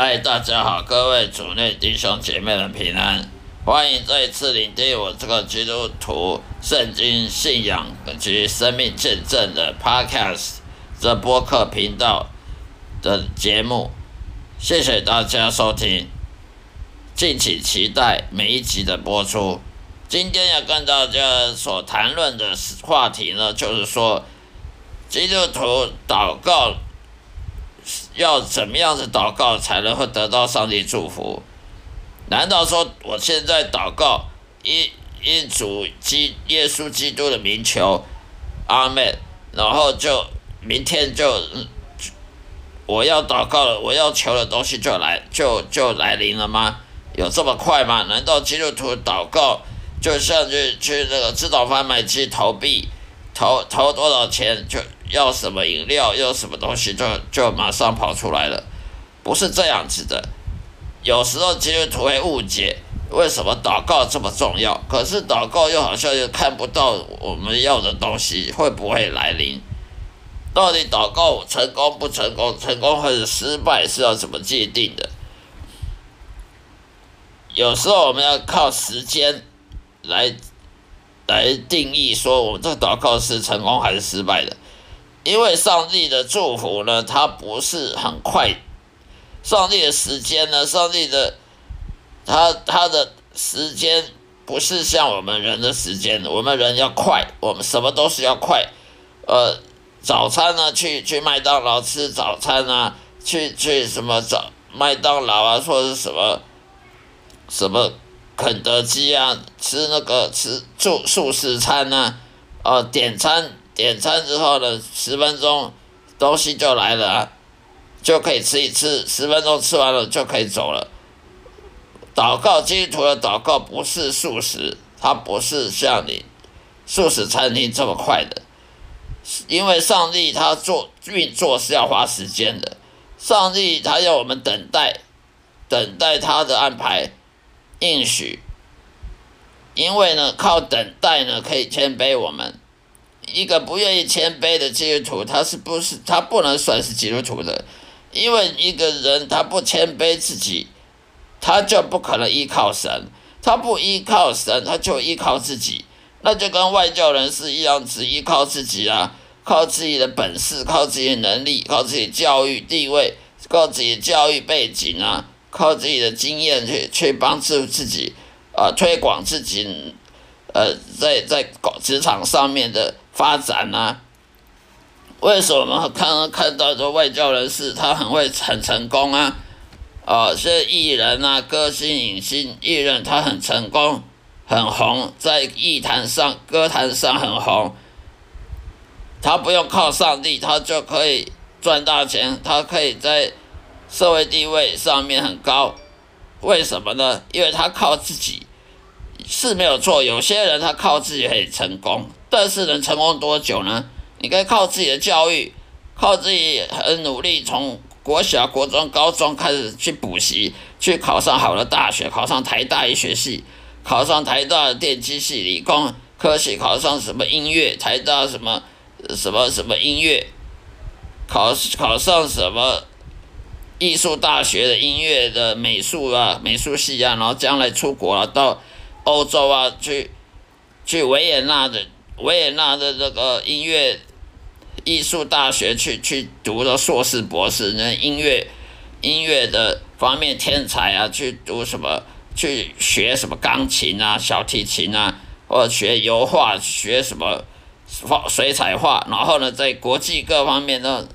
嗨，大家好，各位主内弟兄姐妹们平安，欢迎再次聆听我这个基督徒圣经信仰及生命见证的 Podcast 这播客频道的节目，谢谢大家收听，敬请期待每一集的播出。今天要跟大家所谈论的话题呢，就是说基督徒祷告。要怎么样子祷告才能会得到上帝祝福？难道说我现在祷告，因因主基耶稣基督的名求，阿门，然后就明天就我要祷告了，我要求的东西就来就就来临了吗？有这么快吗？难道基督徒祷告就像去去那个自动贩卖机投币，投投多少钱就？要什么饮料，要什么东西，就就马上跑出来了，不是这样子的。有时候基督徒会误解，为什么祷告这么重要？可是祷告又好像又看不到我们要的东西会不会来临？到底祷告成功不成功，成功或者失败是要怎么界定的？有时候我们要靠时间来来定义，说我们这个祷告是成功还是失败的。因为上帝的祝福呢，它不是很快。上帝的时间呢，上帝的他他的时间不是像我们人的时间，我们人要快，我们什么都是要快。呃，早餐呢，去去麦当劳吃早餐啊，去去什么早麦当劳啊，或者是什么什么肯德基啊，吃那个吃素素食餐啊，呃，点餐。点餐之后呢，十分钟东西就来了，啊就可以吃一次，十分钟吃完了就可以走了。祷告基督徒的祷告不是素食，它不是像你素食餐厅这么快的，因为上帝他做运作是要花时间的，上帝他要我们等待，等待他的安排应许，因为呢，靠等待呢可以谦卑我们。一个不愿意谦卑的基督徒，他是不是他不能算是基督徒的？因为一个人他不谦卑自己，他就不可能依靠神。他不依靠神，他就依靠自己，那就跟外教人士一样，只依靠自己啊，靠自己的本事，靠自己的能力，靠自己教育地位，靠自己教育背景啊，靠自己的经验去去帮助自己啊，推广自己，呃，在在职场上面的。发展啊？为什么看看到这外交人士他很会很成功啊？啊，些艺人啊，歌星、影星、艺人，他很成功，很红，在艺坛上、歌坛上很红。他不用靠上帝，他就可以赚大钱，他可以在社会地位上面很高。为什么呢？因为他靠自己是没有错。有些人他靠自己可以成功。但是能成功多久呢？你可以靠自己的教育，靠自己很努力，从国小、国中、高中开始去补习，去考上好的大学，考上台大医学系，考上台大的电机系、理工科系，考上什么音乐，台大什么什么什么音乐，考考上什么艺术大学的音乐的美术啊、美术系啊，然后将来出国啊，到欧洲啊去去维也纳的。维也纳的这个音乐艺术大学去去读的硕士博士，那音乐音乐的方面天才啊，去读什么？去学什么钢琴啊、小提琴啊，或者学油画、学什么画水彩画，然后呢，在国际各方面呢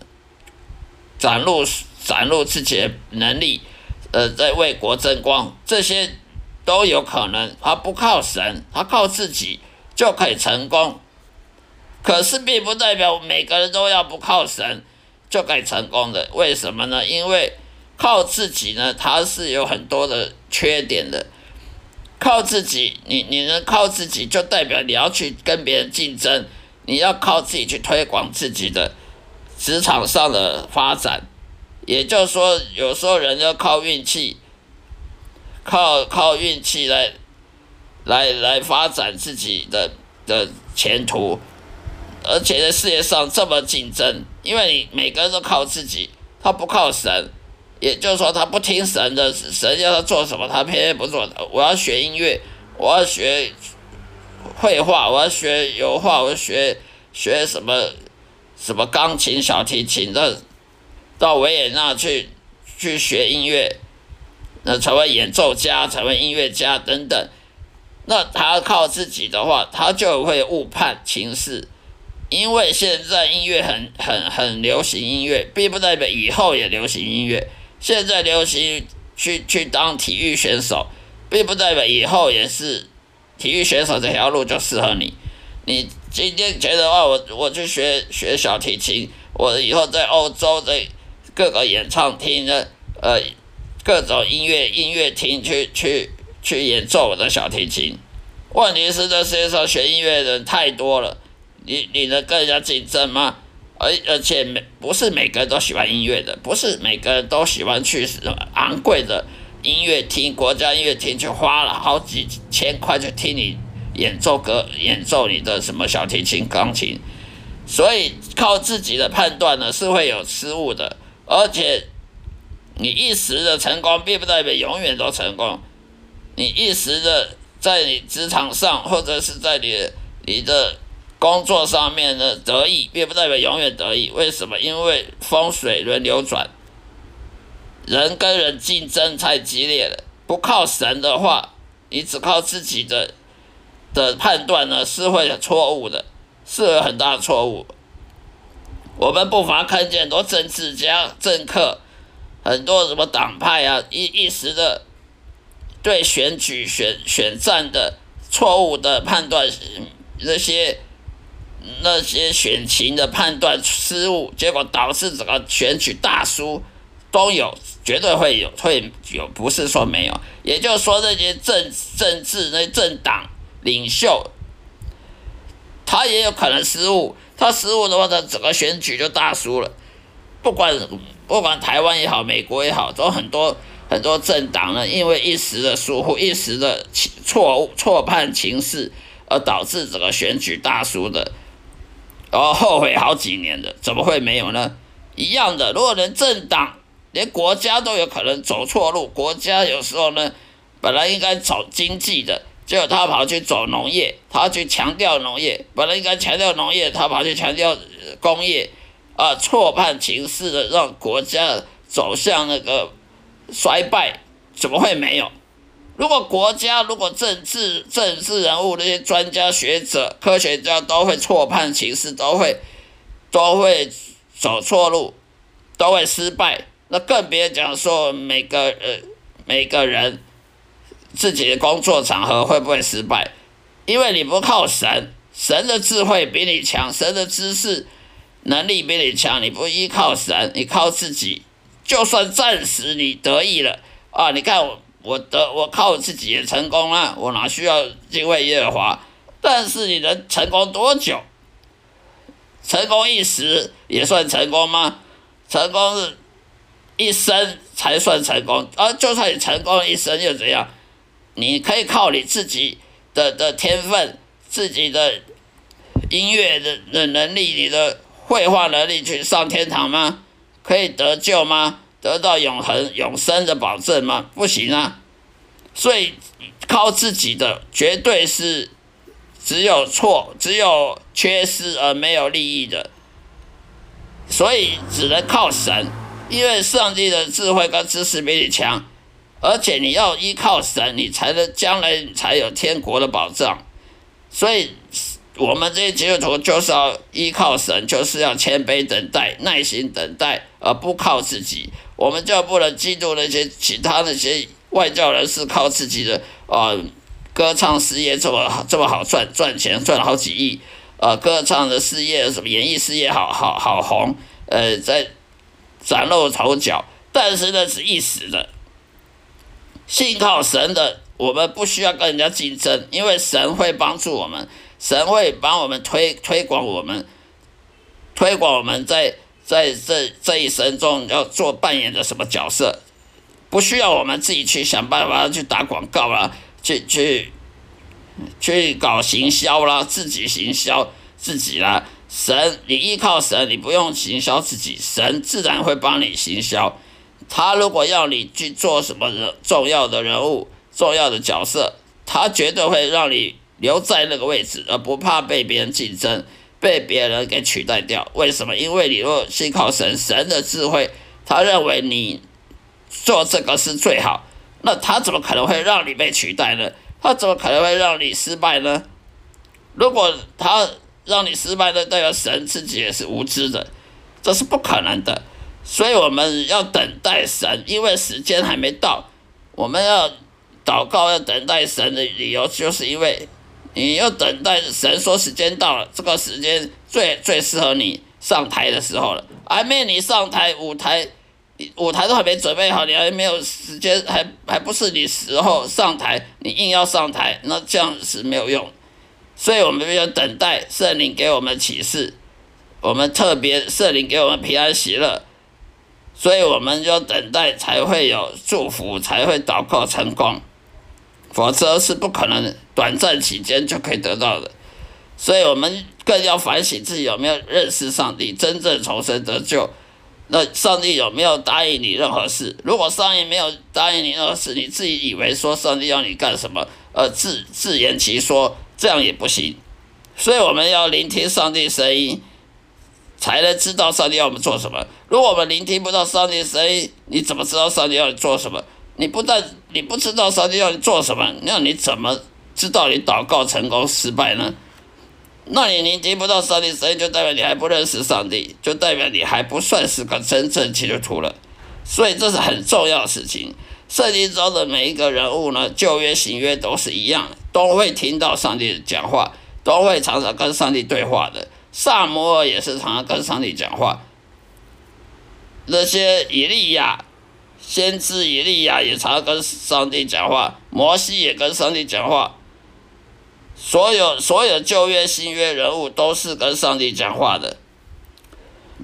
展露展露自己的能力，呃，在为国争光，这些都有可能。他不靠神，他靠自己。就可以成功，可是并不代表每个人都要不靠神就可以成功的。为什么呢？因为靠自己呢，它是有很多的缺点的。靠自己，你你能靠自己，就代表你要去跟别人竞争，你要靠自己去推广自己的职场上的发展。也就是说，有时候人要靠运气，靠靠运气来。来来发展自己的的前途，而且在事业上这么竞争，因为你每个人都靠自己，他不靠神，也就是说他不听神的，神要他做什么，他偏偏不做。我要学音乐，我要学绘画，我要学油画，我要学学什么什么钢琴、小提琴的，到维也纳去去学音乐，那成为演奏家，成为音乐家等等。那他靠自己的话，他就会误判情势，因为现在音乐很很很流行音乐，并不代表以后也流行音乐。现在流行去去当体育选手，并不代表以后也是体育选手这条路就适合你。你今天觉得话，我我去学学小提琴，我以后在欧洲在各个演唱厅的呃各种音乐音乐厅去去。去演奏我的小提琴，问题是这世界上学音乐的人太多了，你你能跟人家竞争吗？而而且每不是每个人都喜欢音乐的，不是每个人都喜欢去什么昂贵的音乐厅、国家音乐厅去花了好几千块去听你演奏歌、演奏你的什么小提琴、钢琴，所以靠自己的判断呢是会有失误的，而且你一时的成功并不代表永远都成功。你一时的在你职场上，或者是在你你的工作上面的得意，并不代表永远得意。为什么？因为风水轮流转，人跟人竞争太激烈了。不靠神的话，你只靠自己的的判断呢，是会错误的，是有很大的错误。我们不乏看见很多政治家、政客，很多什么党派啊，一一时的。对选举选选战的错误的判断，那些那些选情的判断失误，结果导致整个选举大输，都有，绝对会有，会有，不是说没有。也就是说，那些政政治那政党领袖，他也有可能失误，他失误的话，他整个选举就大输了。不管不管台湾也好，美国也好，都很多。很多政党呢，因为一时的疏忽、一时的错误、错判情势，而导致整个选举大输的，然后后悔好几年的，怎么会没有呢？一样的，如果连政党、连国家都有可能走错路，国家有时候呢，本来应该走经济的，结果他跑去走农业，他去强调农业，本来应该强调农业，他跑去强调工业，啊，错判情势的，让国家走向那个。衰败怎么会没有？如果国家、如果政治、政治人物那些专家学者、科学家都会错判形势，都会都会走错路，都会失败，那更别讲说每个呃每个人自己的工作场合会不会失败？因为你不靠神，神的智慧比你强，神的知识能力比你强，你不依靠神，你靠自己。就算暂时你得意了啊，你看我我得我靠自己也成功了，我哪需要敬畏耶和华？但是你能成功多久？成功一时也算成功吗？成功是一生才算成功，啊就算你成功一生又怎样？你可以靠你自己的的天分、自己的音乐的的能力、你的绘画能力去上天堂吗？可以得救吗？得到永恒永生的保证吗？不行啊！所以靠自己的绝对是只有错，只有缺失而没有利益的。所以只能靠神，因为上帝的智慧跟知识比你强，而且你要依靠神，你才能将来才有天国的保障。所以。我们这些基督徒就是要依靠神，就是要谦卑等待、耐心等待，而不靠自己。我们就不能嫉妒那些其他那些外教人士靠自己的呃歌唱事业这么这么好赚赚钱赚了好几亿，呃歌唱的事业什么演艺事业好好好红，呃在崭露头角，但是那是一时的。信靠神的，我们不需要跟人家竞争，因为神会帮助我们。神会帮我们推推广我们，推广我们在在这这一生中要做扮演的什么角色，不需要我们自己去想办法去打广告啦，去去去搞行销啦，自己行销自己啦。神，你依靠神，你不用行销自己，神自然会帮你行销。他如果要你去做什么人重要的人物、重要的角色，他绝对会让你留在那个位置，而不怕被别人竞争、被别人给取代掉。为什么？因为你若信靠神，神的智慧，他认为你做这个是最好，那他怎么可能会让你被取代呢？他怎么可能会让你失败呢？如果他让你失败的，代表神自己也是无知的，这是不可能的。所以我们要等待神，因为时间还没到。我们要祷告，要等待神的理由，就是因为你要等待神说时间到了，这个时间最最适合你上台的时候了。还没你上台，舞台舞台都还没准备好，你还没有时间，还还不是你时候上台，你硬要上台，那这样是没有用。所以我们要等待圣灵给我们启示，我们特别圣灵给我们平安喜乐。所以我们要等待，才会有祝福，才会祷告成功，否则是不可能短暂期间就可以得到的。所以我们更要反省自己有没有认识上帝，真正重生得救。那上帝有没有答应你任何事？如果上帝没有答应你任何事，你自己以为说上帝要你干什么，呃，自自言其说，这样也不行。所以我们要聆听上帝声音。才能知道上帝要我们做什么。如果我们聆听不到上帝的声音，你怎么知道上帝要你做什么？你不但你不知道上帝要你做什么，那你怎么知道你祷告成功失败呢？那你聆听不到上帝声音，就代表你还不认识上帝，就代表你还不算是个真正基督徒了。所以这是很重要的事情。圣经中的每一个人物呢，旧约新约都是一样，都会听到上帝讲话，都会常常跟上帝对话的。萨摩尔也是常常跟上帝讲话，那些以利亚先知以利亚也常常跟上帝讲话，摩西也跟上帝讲话，所有所有旧约新约人物都是跟上帝讲话的，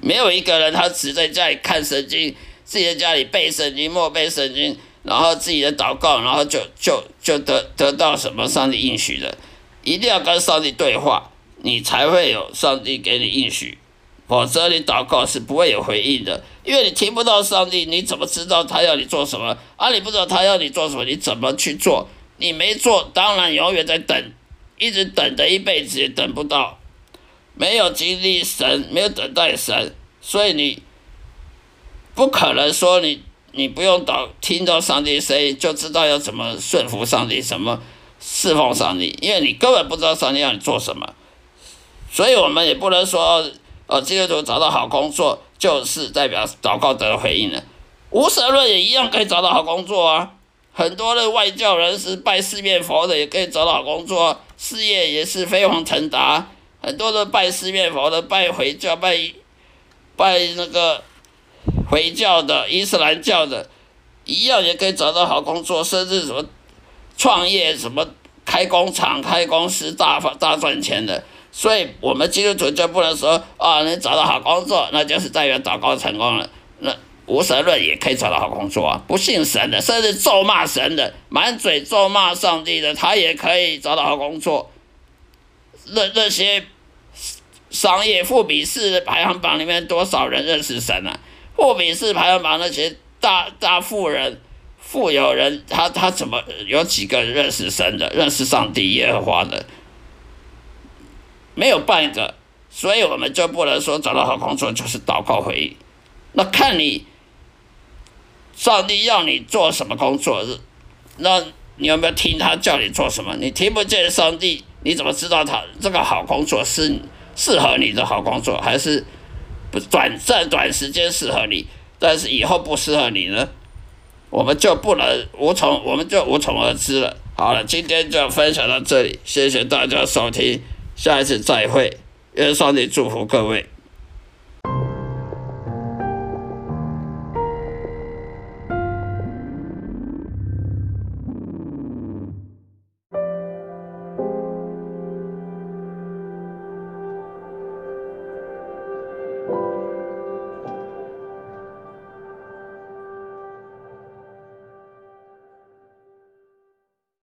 没有一个人他只在家里看圣经，自己在家里背圣经、默背圣经，然后自己的祷告，然后就就就得得到什么上帝应许的，一定要跟上帝对话。你才会有上帝给你应许，否则你祷告是不会有回应的，因为你听不到上帝，你怎么知道他要你做什么？啊，你不知道他要你做什么，你怎么去做？你没做，当然永远在等，一直等的一辈子也等不到，没有经历神，没有等待神，所以你不可能说你你不用祷听到上帝声音就知道要怎么顺服上帝，什么侍奉上帝，因为你根本不知道上帝要你做什么。所以我们也不能说，呃，基督徒找到好工作就是代表祷告得回应了。无神论也一样可以找到好工作啊。很多的外教人士拜四面佛的也可以找到好工作，事业也是飞黄腾达。很多的拜四面佛的、拜回教、拜拜那个回教的、伊斯兰教的，一样也可以找到好工作，甚至什么创业、什么开工厂、开公司大发大赚钱的。所以，我们基督徒就不能说啊，能找到好工作，那就是代表祷告成功了。那无神论也可以找到好工作啊，不信神的，甚至咒骂神的，满嘴咒骂上帝的，他也可以找到好工作。那那些商业富比士排行榜里面多少人认识神啊？富比士排行榜那些大大富人、富有人，他他怎么有几个认识神的、认识上帝耶和华的？没有半个，所以我们就不能说找到好工作就是祷告回应。那看你上帝要你做什么工作，那你有没有听他叫你做什么？你听不见上帝，你怎么知道他这个好工作是适合你的好工作，还是不短暂短时间适合你，但是以后不适合你呢？我们就不能无从，我们就无从而知了。好了，今天就分享到这里，谢谢大家收听。下一次再会，愿上帝祝福各位。